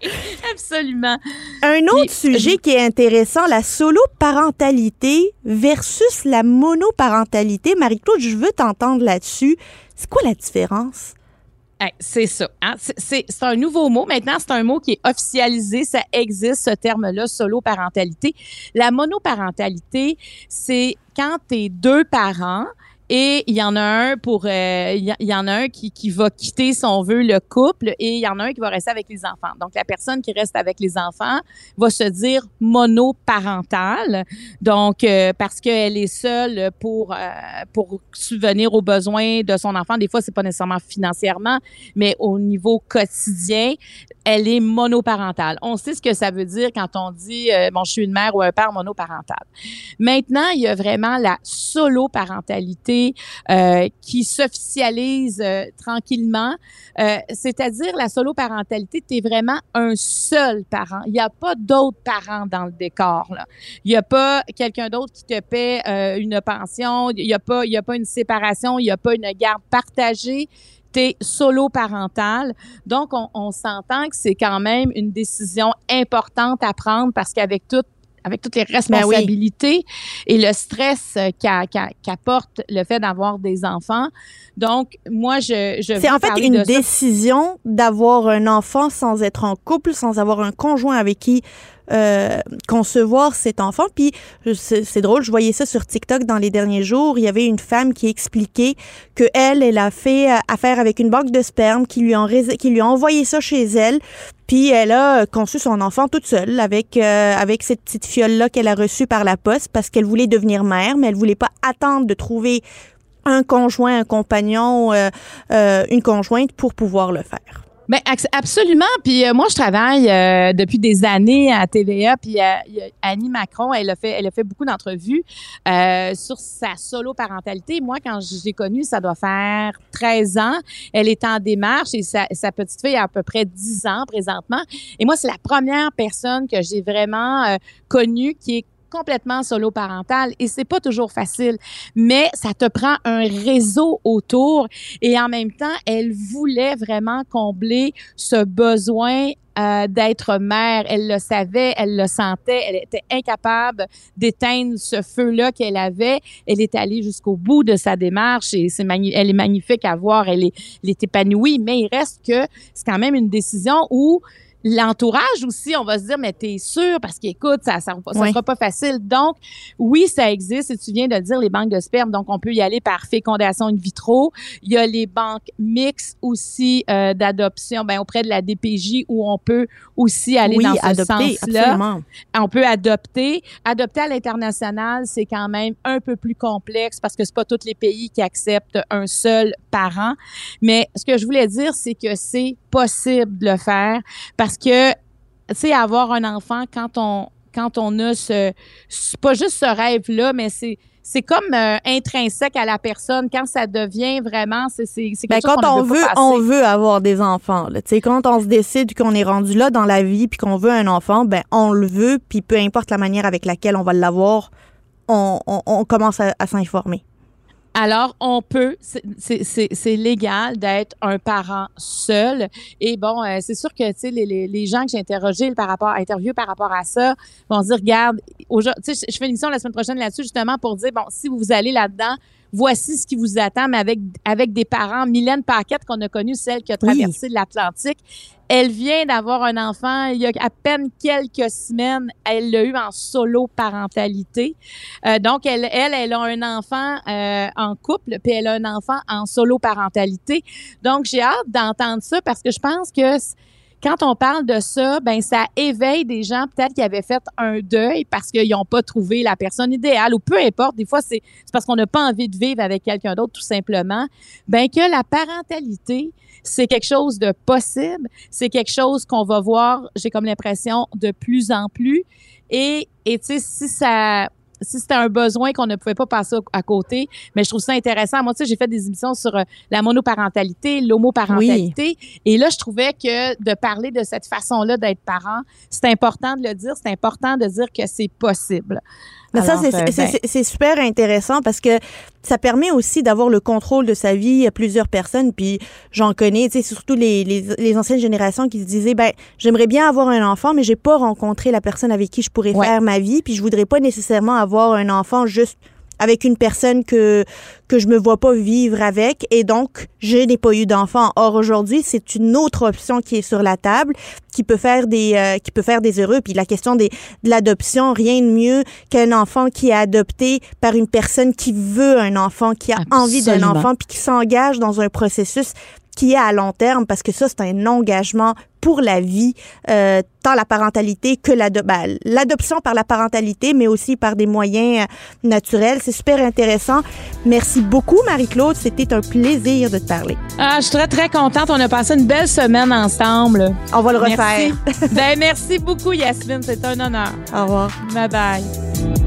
absolument. Un autre sujet qui est intéressant, la solo-parentalité versus la monoparentalité. Marie-Claude, je veux t'entendre là-dessus. C'est quoi la différence? C'est ça. Hein? C'est un nouveau mot. Maintenant, c'est un mot qui est officialisé. Ça existe, ce terme-là, solo-parentalité. La monoparentalité, c'est quand tu es deux parents et il y en a un pour, euh, il y, en a un qui, qui va quitter, si on veut, le couple, et il y en a un qui va rester avec les enfants. Donc, la personne qui reste avec les enfants va se dire monoparentale. Donc, euh, parce qu'elle est seule pour euh, pour subvenir aux besoins de son enfant. Des fois, c'est pas nécessairement financièrement, mais au niveau quotidien, elle est monoparentale. On sait ce que ça veut dire quand on dit bon, je suis une mère ou un père monoparental. Maintenant, il y a vraiment la euh, qui s'officialise euh, tranquillement. Euh, c'est-à-dire la solo-parentalité, tu es vraiment un seul parent. Il n'y a pas d'autres parents dans le décor. Il n'y a pas quelqu'un d'autre qui te paie une pension. Il n'y a, pas, a pas une séparation. Il n'y a pas une garde partagée solo parental. Donc, on, s'entend que c'est quand même une décision importante à prendre parce qu'avec tout avec toutes les ben responsabilités et le stress euh, qu'apporte le fait d'avoir des enfants. Donc, moi, je, je C'est en fait une décision d'avoir un enfant sans être en couple, sans avoir un conjoint avec qui euh, concevoir cet enfant. Puis c'est drôle, je voyais ça sur TikTok dans les derniers jours. Il y avait une femme qui expliquait que elle, elle a fait euh, affaire avec une banque de sperme qui lui ont qui lui a envoyé ça chez elle. Puis elle a conçu son enfant toute seule avec euh, avec cette petite fiole là qu'elle a reçue par la poste parce qu'elle voulait devenir mère, mais elle voulait pas attendre de trouver un conjoint, un compagnon, une conjointe pour pouvoir le faire. Ben absolument. Puis euh, moi, je travaille euh, depuis des années à TVA. Puis euh, Annie Macron, elle a fait, elle a fait beaucoup d'entrevues sur sa solo parentalité. Moi, quand j'ai connu, ça doit faire 13 ans. Elle est en démarche et sa, sa petite fille a à peu près 10 ans présentement. Et moi, c'est la première personne que j'ai vraiment connue qui est complètement solo parental et c'est pas toujours facile, mais ça te prend un réseau autour et en même temps, elle voulait vraiment combler ce besoin euh, d'être mère. Elle le savait, elle le sentait, elle était incapable d'éteindre ce feu-là qu'elle avait. Elle est allée jusqu'au bout de sa démarche et c'est elle est magnifique à voir, elle est, elle est épanouie, mais il reste que c'est quand même une décision où L'entourage aussi, on va se dire, mais t'es sûr parce qu'écoute, ça, ça, ça sera pas facile. Donc, oui, ça existe et tu viens de dire les banques de sperme. Donc, on peut y aller par fécondation in vitro. Il y a les banques mixtes aussi euh, d'adoption, ben auprès de la DPJ où on peut aussi aller dans ce sens-là. On peut adopter. Adopter à l'international, c'est quand même un peu plus complexe parce que c'est pas tous les pays qui acceptent un seul parent. Mais ce que je voulais dire, c'est que c'est possible de le faire parce que, tu sais, avoir un enfant quand on, quand on a ce, pas juste ce rêve-là, mais c'est, c'est comme euh, intrinsèque à la personne. Quand ça devient vraiment c'est c'est ben, quand on, veut on veut avoir des enfants là. sais. Quand on se décide qu'on est rendu là dans la vie puis qu'on veut un enfant ben on le veut puis peu importe la manière avec laquelle on va l'avoir on, on, commence à s'informer alors, on peut, c'est légal d'être un parent seul. Et bon, euh, c'est sûr que, tu sais, les, les, gens que j'ai interrogés par rapport, interviewés par rapport à ça, vont dire, regarde, tu sais, je fais une émission la semaine prochaine là-dessus, justement, pour dire, bon, si vous allez là-dedans, voici ce qui vous attend, mais avec, avec des parents. Mylène Paquette, qu'on a connue, celle qui a traversé l'Atlantique, elle vient d'avoir un enfant il y a à peine quelques semaines. Elle l'a eu en solo parentalité. Euh, donc, elle, elle, a un enfant euh, en couple, puis elle a un enfant en solo parentalité. Donc, j'ai hâte d'entendre ça parce que je pense que quand on parle de ça, ben ça éveille des gens peut-être qui avaient fait un deuil parce qu'ils n'ont pas trouvé la personne idéale ou peu importe. Des fois, c'est parce qu'on n'a pas envie de vivre avec quelqu'un d'autre tout simplement. Ben que la parentalité, c'est quelque chose de possible. C'est quelque chose qu'on va voir, j'ai comme l'impression, de plus en plus. Et, et tu sais, si ça si c'était un besoin qu'on ne pouvait pas passer à côté. Mais je trouve ça intéressant. Moi, tu sais, j'ai fait des émissions sur euh, la monoparentalité, l'homoparentalité. Et là, je trouvais que de parler de cette façon-là d'être parent, c'est important de le dire. C'est important de dire que c'est possible. Mais ça, euh, ben c'est super intéressant parce que ça permet aussi d'avoir le contrôle de sa vie à plusieurs personnes. Puis j'en connais, tu sais, surtout les, les, les, anciennes générations qui se disaient, ben, j'aimerais bien avoir un enfant, mais j'ai pas rencontré la personne avec qui je pourrais faire ma vie. Puis je voudrais pas nécessairement avoir un enfant juste avec une personne que que je me vois pas vivre avec et donc je n'ai pas eu d'enfant. Or aujourd'hui, c'est une autre option qui est sur la table qui peut faire des euh, qui peut faire des heureux. Puis la question des de l'adoption, rien de mieux qu'un enfant qui est adopté par une personne qui veut un enfant, qui a envie d'un enfant puis qui s'engage dans un processus qui est à long terme parce que ça c'est un engagement pour la vie, euh, tant la parentalité que ben, l'adoption par la parentalité, mais aussi par des moyens euh, naturels. C'est super intéressant. Merci beaucoup, Marie-Claude. C'était un plaisir de te parler. Ah, je suis très, très contente. On a passé une belle semaine ensemble. On va le refaire. Merci, ben, merci beaucoup, Yasmine. C'est un honneur. Au revoir. Bye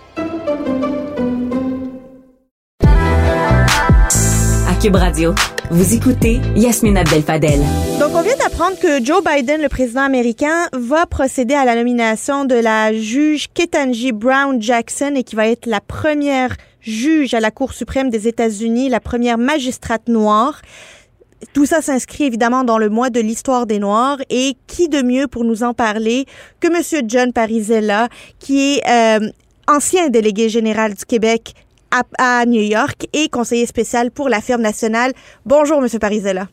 Radio, vous écoutez Yasmine Abdel-Fadel. Donc, on vient d'apprendre que Joe Biden, le président américain, va procéder à la nomination de la juge Ketanji Brown Jackson et qui va être la première juge à la Cour suprême des États-Unis, la première magistrate noire. Tout ça s'inscrit évidemment dans le mois de l'histoire des Noirs et qui de mieux pour nous en parler que Monsieur John Parizella, qui est euh, ancien délégué général du Québec à, New York et conseiller spécial pour la firme nationale. Bonjour, Monsieur Parizella.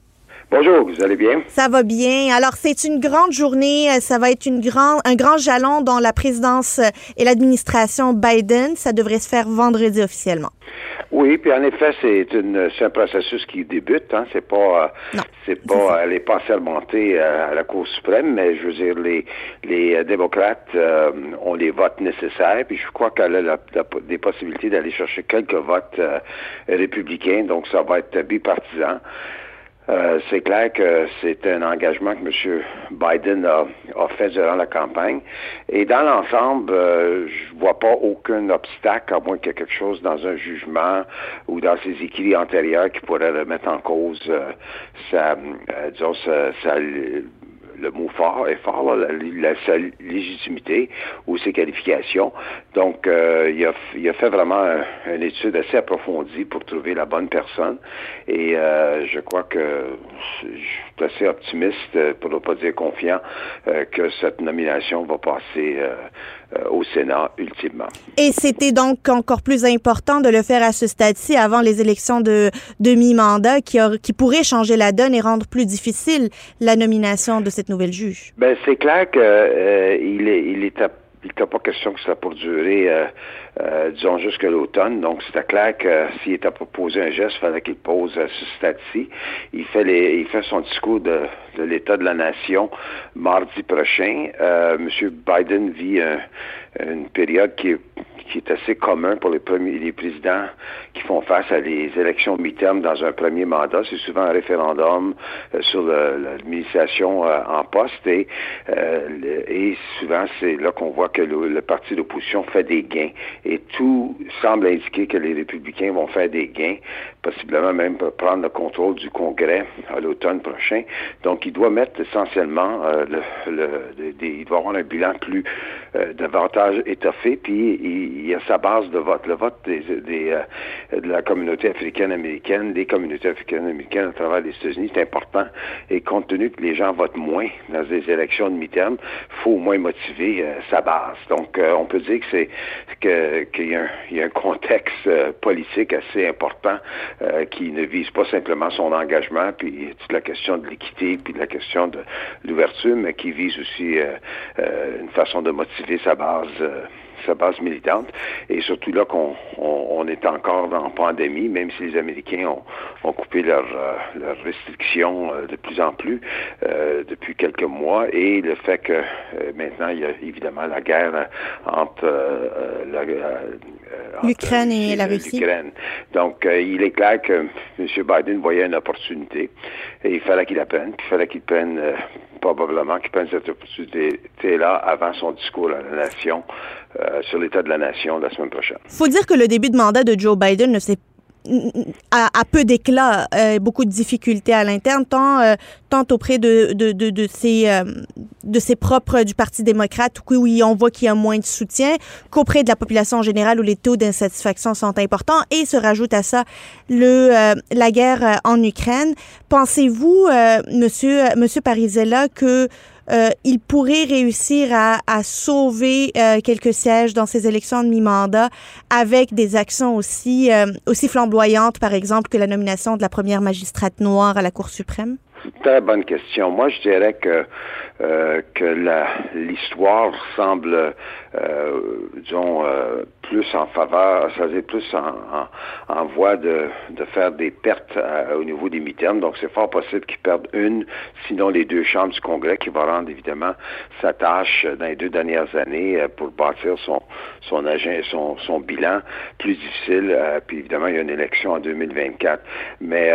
Bonjour, vous allez bien? Ça va bien. Alors, c'est une grande journée. Ça va être une grand, un grand jalon dans la présidence et l'administration Biden. Ça devrait se faire vendredi officiellement. Oui, puis en effet, c'est une c'est un processus qui débute. Hein. C'est pas euh, c'est pas elle est pas sermentée euh, à la Cour suprême, mais je veux dire les les euh, démocrates ont les votes nécessaires. Puis je crois qu'elle a des possibilités d'aller chercher quelques votes républicains. Donc ça va être bipartisan. Euh, c'est clair que c'est un engagement que M. Biden a, fait durant la campagne. Et dans l'ensemble, euh, je vois pas aucun obstacle, à moins qu'il y ait quelque chose dans un jugement ou dans ses équilibres antérieurs qui pourrait remettre en cause euh, sa, disons, sa le mot fort est fort, la, sa légitimité ou ses qualifications. Donc, euh, il, a, il, a, fait vraiment une étude assez approfondie pour trouver la bonne personne. Et euh, je crois que je suis assez optimiste, pour ne pas dire confiant, euh, que cette nomination va passer au Sénat ultimement. Et c'était donc encore plus important de le faire à ce stade-ci avant les élections de demi-mandat qui, qui pourraient changer la donne et rendre plus difficile la nomination de cette nouvelle juge? Ben, c'est clair qu'il euh, est, il est il n'était pas question que ça pour durer, euh, euh, disons, jusque l'automne. Donc, c'était clair que s'il était proposé un geste, il fallait qu'il pose à ce stade-ci. Il fait les, il fait son discours de, de l'état de la nation mardi prochain. Euh, M. Biden vit une période qui est qui est assez commun pour les premiers les présidents qui font face à des élections mi-terme dans un premier mandat. C'est souvent un référendum euh, sur l'administration euh, en poste et, euh, et souvent c'est là qu'on voit que le, parti d'opposition fait des gains et tout semble indiquer que les républicains vont faire des gains, possiblement même prendre le contrôle du Congrès à l'automne prochain. Donc il doit mettre essentiellement le, le, il doit avoir un bilan plus davantage étoffé puis il y a sa base de vote. Le vote euh, de la communauté africaine-américaine, des communautés africaines-américaines à travers les États-Unis, c'est important. Et compte tenu que les gens votent moins dans des élections de mi-terme, il faut au moins motiver euh, sa base. Donc, euh, on peut dire que c'est qu'il y, y, a un contexte politique assez important qui ne vise pas simplement son engagement, puis toute la question de l'équité, puis de la question de l'ouverture, mais qui vise aussi une façon de motiver sa base sa base militante. Et surtout là qu'on on, est encore en pandémie, même si les Américains ont, ont coupé leurs leur restrictions de plus en plus depuis quelques mois. Et le fait que maintenant, il y a évidemment la guerre entre la l'Ukraine et la Russie. Donc, il est clair que M. Biden voyait une opportunité et il fallait qu'il la prenne, puis il fallait qu'il prenne probablement qu'il prenne cette opportunité-là avant son discours à la nation euh, sur l'état de la nation la semaine prochaine. Il faut dire que le début de mandat de Joe Biden ne s'est à, peu d'éclat, euh, beaucoup de difficultés à l'interne, tant, euh, tant auprès de, de, de, de ses, euh, de ses propres du Parti démocrate, où on voit qu'il y a moins de soutien, qu'auprès de la population en général, où les taux d'insatisfaction sont importants. Et se rajoute à ça le, la guerre en Ukraine. Pensez-vous, monsieur, monsieur Parisella, que euh, il pourrait réussir à, sauver euh, quelques sièges dans ces élections de mi-mandat avec des actions aussi, euh, aussi flamboyantes, par exemple, que la nomination de la première magistrate noire à la Cour suprême? Très bonne question. Moi, je dirais que euh, que l'histoire semble, euh, disons, euh, plus en faveur, ça veut plus en, en, voie de, de, faire des pertes au niveau des mi-termes. Donc, c'est fort possible qu'ils perdent une, sinon les deux chambres du Congrès, qui va rendre évidemment sa tâche dans les deux dernières années pour bâtir son son, agent, son, son bilan plus difficile. puis évidemment, il y a une élection en 2024. Mais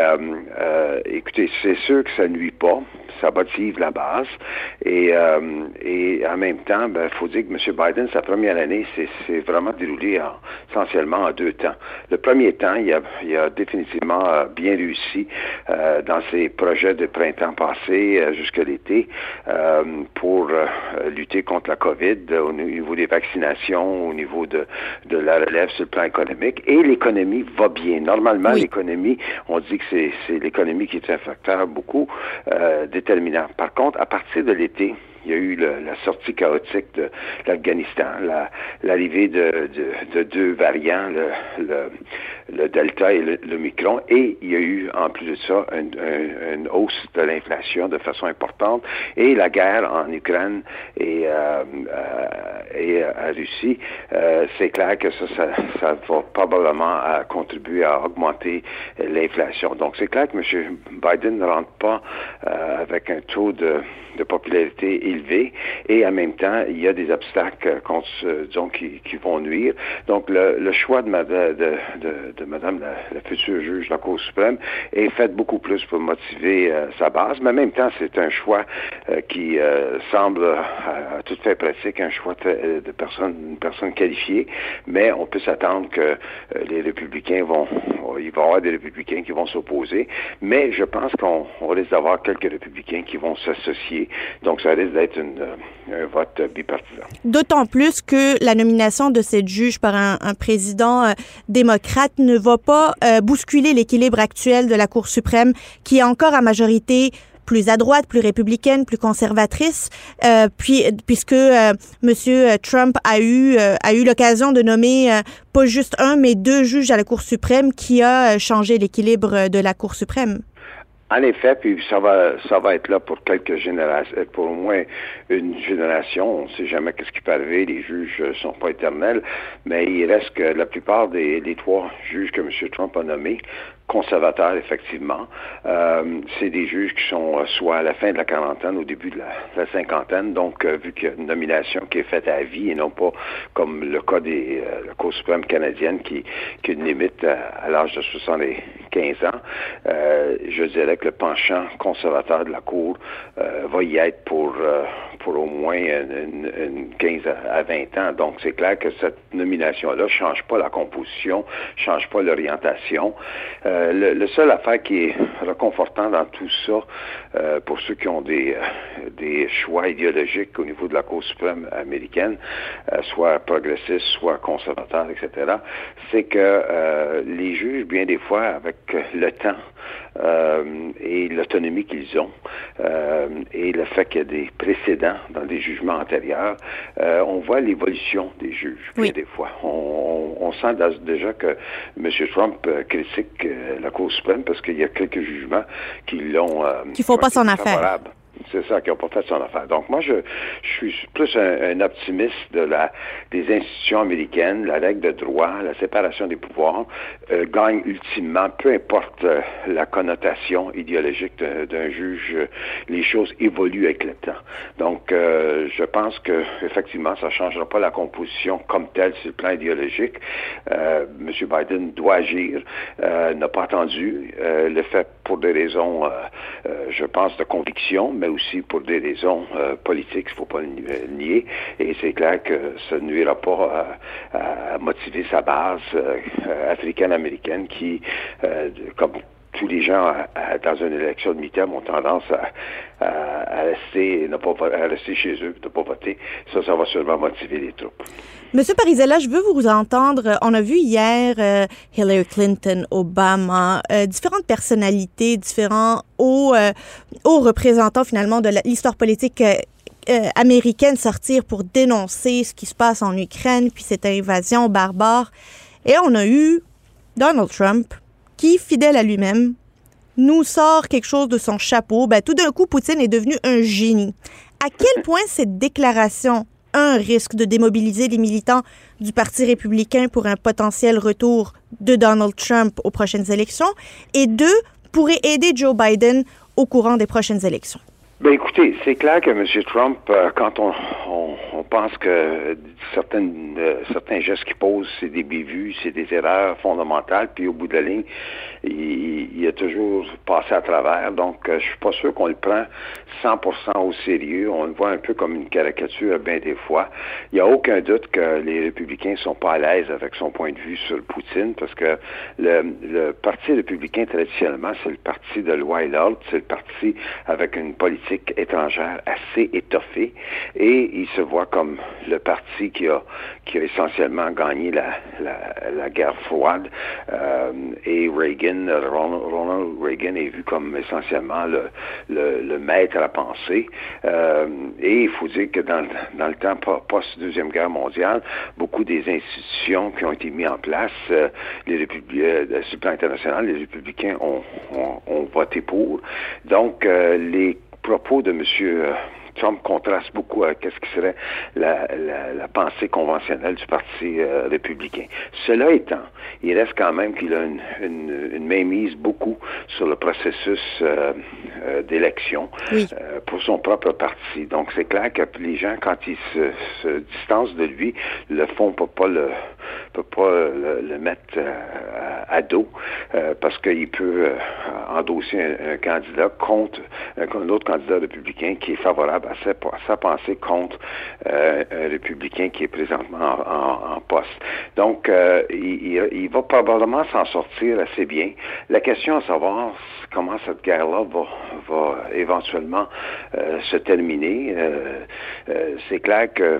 écoutez, c'est sûr que ça nuit pas ça motive la base. Et, euh, et en même temps, il ben, faut dire que M. Biden, sa première année, c'est vraiment déroulé essentiellement en deux temps. Le premier temps, il a, il a définitivement euh, bien réussi euh, dans ses projets de printemps passé euh, jusqu'à l'été euh, pour lutter contre la COVID au niveau des vaccinations, au niveau de, de la relève sur le plan économique. Et l'économie va bien. Normalement, l'économie, on dit que c'est l'économie qui est un facteur beaucoup déterminant par contre, à partir de l'été, il y a eu la sortie chaotique de l'Afghanistan, l'arrivée de, deux variants, le, Delta et le, Micron, et il y a eu en plus de ça une, hausse de l'inflation de façon importante, et la guerre en Ukraine et, euh, euh, et à Russie, euh, c'est clair que ça, ça, va probablement contribuer à augmenter l'inflation. Donc c'est clair que M. Biden ne rentre pas avec un taux de, de popularité et en même temps, il y a des obstacles contre, disons, qui, vont nuire. Donc, le, choix de, de, Madame la, future juge de la Cour suprême est fait beaucoup plus pour motiver euh, sa base, mais en même temps, c'est un choix euh, qui euh, semble à, tout fait pratique, un choix de personne, une personne qualifiée, mais on peut s'attendre que les républicains vont, il va y avoir des républicains qui vont s'opposer, mais je pense qu'on risque d'avoir quelques républicains qui vont s'associer, donc ça risque d'être euh, un bipartisan. D'autant plus que la nomination de cette juge par un, président euh, démocrate ne va pas euh, bousculer l'équilibre actuel de la Cour suprême, qui est encore à majorité plus à droite, plus républicaine, plus conservatrice, puis puisque Monsieur Trump a eu a eu l'occasion de nommer pas juste un mais deux juges à la Cour suprême, qui a changé l'équilibre de la Cour suprême. En effet, puis ça va, être là pour quelques générations, pour au moins une génération. On ne sait jamais qu'est-ce qui peut arriver. Les juges ne sont pas éternels, mais il reste que la plupart des trois juges que M. Trump a nommés conservateurs, effectivement. Euh, c'est des juges qui sont euh, soit à la fin de la quarantaine, au début de la, cinquantaine, donc euh, vu qu'il y a une nomination qui est faite à vie et non pas comme le cas des la Cour suprême canadienne qui, qui une limite à, l'âge de 75 ans, je dirais que le penchant conservateur de la Cour va y être pour pour au moins une, 15 à 20 ans. Donc, c'est clair que cette nomination-là change pas la composition, change pas l'orientation. Euh, le, seul affaire qui est réconfortant dans tout ça, euh, pour ceux qui ont des, euh, des choix idéologiques au niveau de la Cour suprême américaine, soit progressistes, soit conservateurs, etc., c'est que les juges, bien des fois, avec le temps, et l'autonomie qu'ils ont et le fait qu'il y a des précédents dans des jugements antérieurs, euh, on voit l'évolution des juges oui. des fois. On, on, sent déjà que M. Trump critique la Cour suprême parce qu'il y a quelques jugements qui l'ont qu'il faut pas son affaire. C'est ça qui n'a pas fait son affaire. Donc moi, je, suis plus un, optimiste de la des institutions américaines, la règle de droit, la séparation des pouvoirs euh, gagne ultimement, peu importe euh, la connotation idéologique d'un juge, les choses évoluent avec le temps. Donc je pense que effectivement, ça ne changera pas la composition comme telle sur le plan idéologique. M. Biden doit agir, n'a pas attendu, le fait pour des raisons, je pense, de conviction, mais aussi pour des raisons euh, politiques, il ne faut pas le nier. Et c'est clair que ça ne nuira pas à, motiver sa base euh, africaine-américaine qui, euh, comme tous les gens dans une élection de mi-terme ont tendance à, rester, ne pas, à rester chez eux, ne pas voter. Ça, ça va sûrement motiver les troupes. Monsieur Parisella, je veux vous entendre. On a vu hier euh, Hillary Clinton, Obama, euh, différentes personnalités, différents hauts, euh, hauts représentants finalement de l'histoire politique américaine sortir pour dénoncer ce qui se passe en Ukraine, puis cette invasion barbare. Et on a eu Donald Trump qui, fidèle à lui-même, nous sort quelque chose de son chapeau. Ben, tout d'un coup, Poutine est devenu un génie. À quel point cette déclaration un risque de démobiliser les militants du Parti républicain pour un potentiel retour de Donald Trump aux prochaines élections? Et deux, pourrait aider Joe Biden au courant des prochaines élections? Ben écoutez, c'est clair que M. Trump, euh, quand on, pense que certaines, euh, certains gestes qu'il pose, c'est des bévues, c'est des erreurs fondamentales, puis au bout de la ligne, il, il a toujours passé à travers. Donc, euh, je suis pas sûr qu'on le prend 100% au sérieux. On le voit un peu comme une caricature bien des fois. Il n'y a aucun doute que les républicains sont pas à l'aise avec son point de vue sur Poutine, parce que le, le Parti républicain, traditionnellement, c'est le parti de loi et l'ordre, c'est le parti avec une politique étrangère assez étoffée. Et il se voit comme le parti qui a, qui a essentiellement gagné la, la, guerre froide. Euh, et Reagan, Ronald, Reagan est vu comme essentiellement le, le, maître à penser. Euh, et il faut dire que dans, dans le temps post-deuxième guerre mondiale, beaucoup des institutions qui ont été mises en place, euh, les républicains, sur le plan international, les républicains ont, ont, ont voté pour. Donc, les propos de M. Euh, Trump contraste beaucoup avec ce qui serait la, pensée conventionnelle du Parti euh, républicain. Cela étant, il reste quand même qu'il a une, une, mainmise beaucoup sur le processus euh, d'élection son propre parti. Donc c'est clair que les gens, quand ils se, distancent de lui, le font pour pas le peut pas le, mettre à dos parce qu'il peut endosser un, candidat contre un autre candidat républicain qui est favorable à sa, pensée contre euh, un républicain qui est présentement en, poste. Donc, euh, il, va probablement s'en sortir assez bien. La question à savoir comment cette guerre-là va, éventuellement euh, se terminer, c'est clair que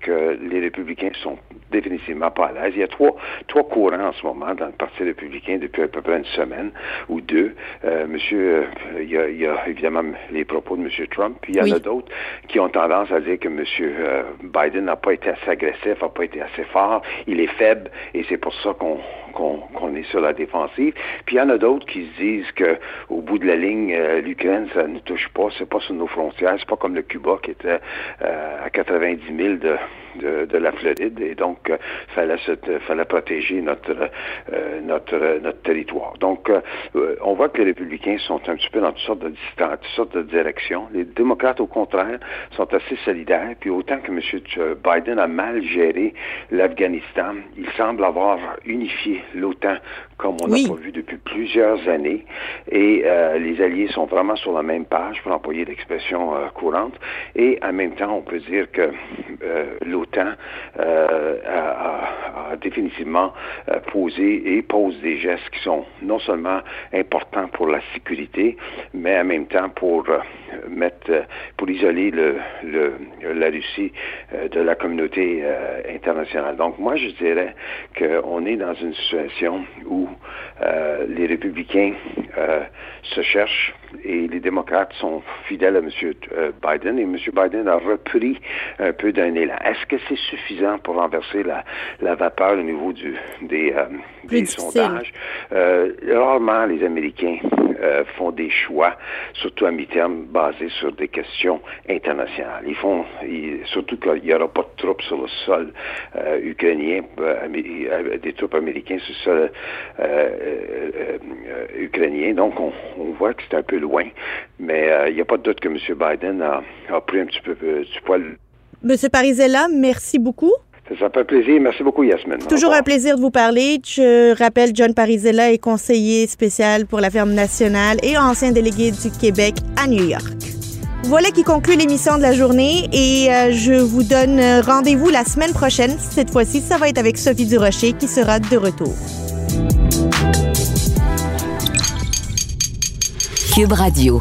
que les républicains sont définitivement pas à l'aise. Il y a trois, trois courants en ce moment dans le Parti républicain depuis à peu près une semaine ou deux. Euh, monsieur, euh, il, y a, il, y a, évidemment les propos de M. Trump, puis il y en a d'autres qui ont tendance à dire que M. Euh, Biden n'a pas été assez agressif, n'a pas été assez fort, il est faible, et c'est pour ça qu'on qu'on est sur la défensive. Puis il y en a d'autres qui se disent que au bout de la ligne, euh, l'Ukraine, ça ne touche pas, c'est pas sur nos frontières, c'est pas comme le Cuba qui était à 90 000 de de, la Floride et donc euh, fallait fallait protéger notre euh, notre notre territoire. Donc euh, on voit que les républicains sont un petit peu dans toutes sortes de distances, toutes sortes de directions. Les démocrates au contraire sont assez solidaires. Puis autant que M. Biden a mal géré l'Afghanistan, il semble avoir unifié l'OTAN comme on n'a pas vu depuis plusieurs années. Et les alliés sont vraiment sur la même page, pour employer l'expression courante. Et en même temps, on peut dire que l'OTAN temps euh, a, définitivement euh, posé et pose des gestes qui sont non seulement importants pour la sécurité, mais en même temps pour euh, mettre, pour isoler le, la Russie de la communauté internationale. Donc moi, je dirais qu'on est dans une situation où les républicains se cherchent, et les démocrates sont fidèles à M. Biden et M. Biden a repris un peu d'un élan. Est-ce que c'est suffisant pour renverser la, la vapeur au niveau du, des, des sondages? rarement les Américains font des choix, surtout à mi-terme, basés sur des questions internationales. Ils font, surtout qu'il n'y aura pas de troupes sur le sol ukrainien, des troupes américaines sur le sol ukrainien. Donc, on, on voit que c'est un peu loin, mais euh, il n'y a pas de doute que M. Biden a, pris un petit peu euh, du poil. Monsieur Parisella, merci beaucoup. Ça fait plaisir. Merci beaucoup, Yasmine. Toujours un plaisir de vous parler. Je rappelle, John Parisella est conseiller spécial pour la ferme nationale et ancien délégué du Québec à New York. Voilà qui conclut l'émission de la journée et euh, je vous donne rendez-vous la semaine prochaine. Cette fois-ci, ça va être avec Sophie Durocher qui sera de retour. Cube Radio.